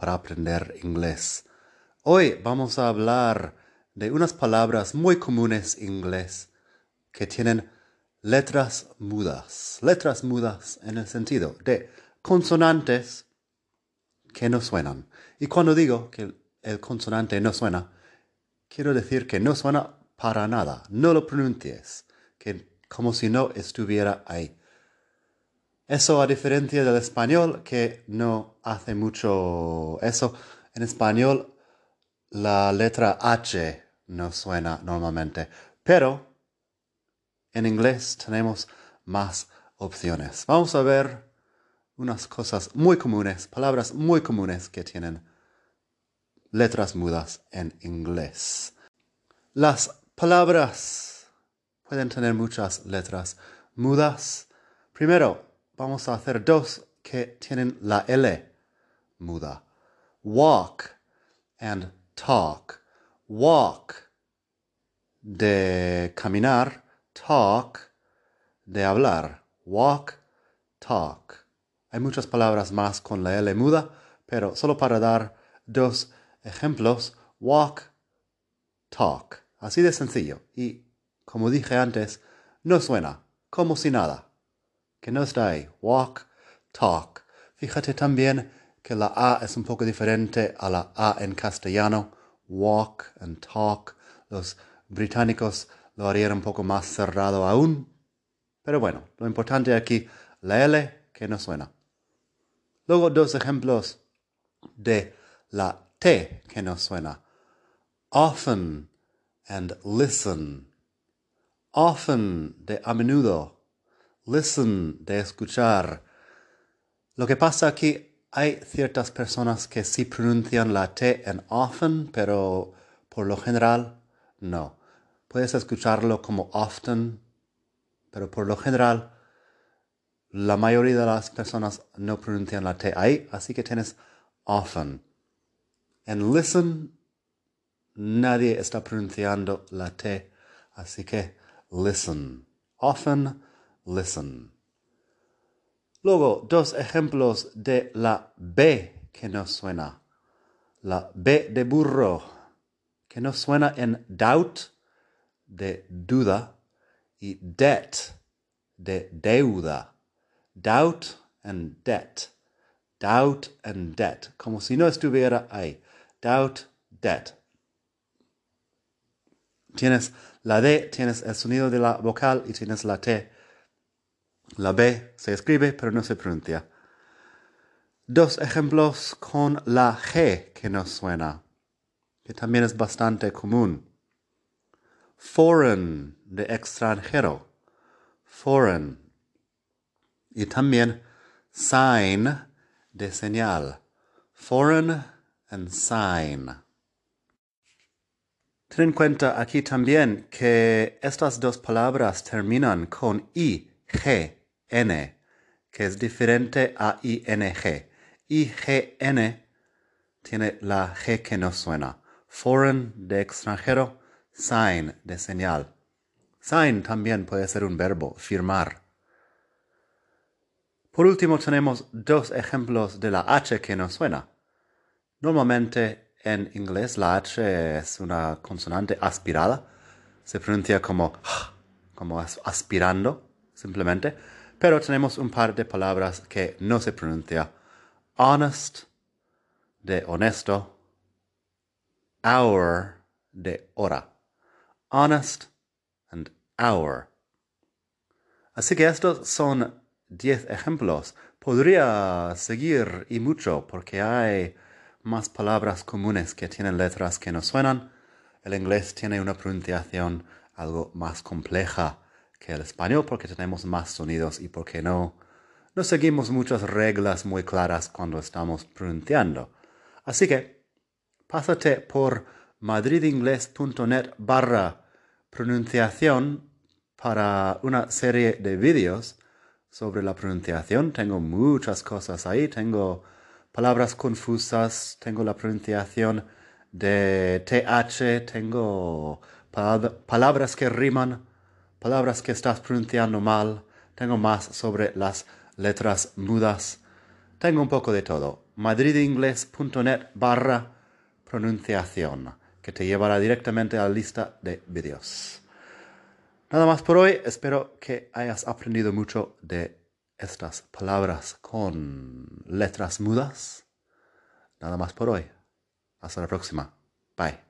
para aprender inglés. Hoy vamos a hablar de unas palabras muy comunes en inglés que tienen letras mudas. Letras mudas en el sentido de consonantes que no suenan. Y cuando digo que el consonante no suena, quiero decir que no suena para nada. No lo pronuncies, que como si no estuviera ahí. Eso a diferencia del español que no hace mucho eso. En español la letra H no suena normalmente, pero en inglés tenemos más opciones. Vamos a ver unas cosas muy comunes, palabras muy comunes que tienen letras mudas en inglés. Las palabras pueden tener muchas letras mudas. Primero, vamos a hacer dos que tienen la L muda. Walk and talk. Walk de caminar, talk de hablar. Walk, talk. Hay muchas palabras más con la L muda, pero solo para dar dos ejemplos, walk, talk. Así de sencillo. Y como dije antes, no suena como si nada que no está. Walk, talk. Fíjate también que la A es un poco diferente a la A en castellano. Walk and talk. Los británicos lo harían un poco más cerrado aún. Pero bueno, lo importante aquí, la L que no suena. Luego dos ejemplos de la T que no suena. Often and listen. Often de a menudo listen, de escuchar. Lo que pasa aquí, hay ciertas personas que sí pronuncian la T en often, pero por lo general no. Puedes escucharlo como often, pero por lo general la mayoría de las personas no pronuncian la T ahí, así que tienes often. En listen, nadie está pronunciando la T, así que listen. Often, listen. Luego, dos ejemplos de la B que no suena. La B de burro, que no suena en doubt, de duda, y debt, de deuda. Doubt and debt. Doubt and debt. Como si no estuviera ahí. Doubt, debt. Tienes la D, tienes el sonido de la vocal y tienes la T la B se escribe pero no se pronuncia. Dos ejemplos con la G que no suena, que también es bastante común. Foreign de extranjero. Foreign. Y también sign de señal. Foreign and sign. Ten en cuenta aquí también que estas dos palabras terminan con I, G N, que es diferente a ING. IGN tiene la G que no suena. Foreign de extranjero, sign de señal. Sign también puede ser un verbo, firmar. Por último tenemos dos ejemplos de la H que no suena. Normalmente en inglés la H es una consonante aspirada. Se pronuncia como, como aspirando, simplemente pero tenemos un par de palabras que no se pronuncia. Honest, de honesto. Hour, de hora. Honest and hour. Así que estos son diez ejemplos. Podría seguir y mucho porque hay más palabras comunes que tienen letras que no suenan. El inglés tiene una pronunciación algo más compleja que el español porque tenemos más sonidos y porque no, no seguimos muchas reglas muy claras cuando estamos pronunciando. Así que, pásate por madridingles.net barra pronunciación para una serie de vídeos sobre la pronunciación. Tengo muchas cosas ahí. Tengo palabras confusas, tengo la pronunciación de TH, tengo palabras que riman, palabras que estás pronunciando mal. Tengo más sobre las letras mudas. Tengo un poco de todo. madridingles.net barra pronunciación, que te llevará directamente a la lista de vídeos. Nada más por hoy. Espero que hayas aprendido mucho de estas palabras con letras mudas. Nada más por hoy. Hasta la próxima. Bye.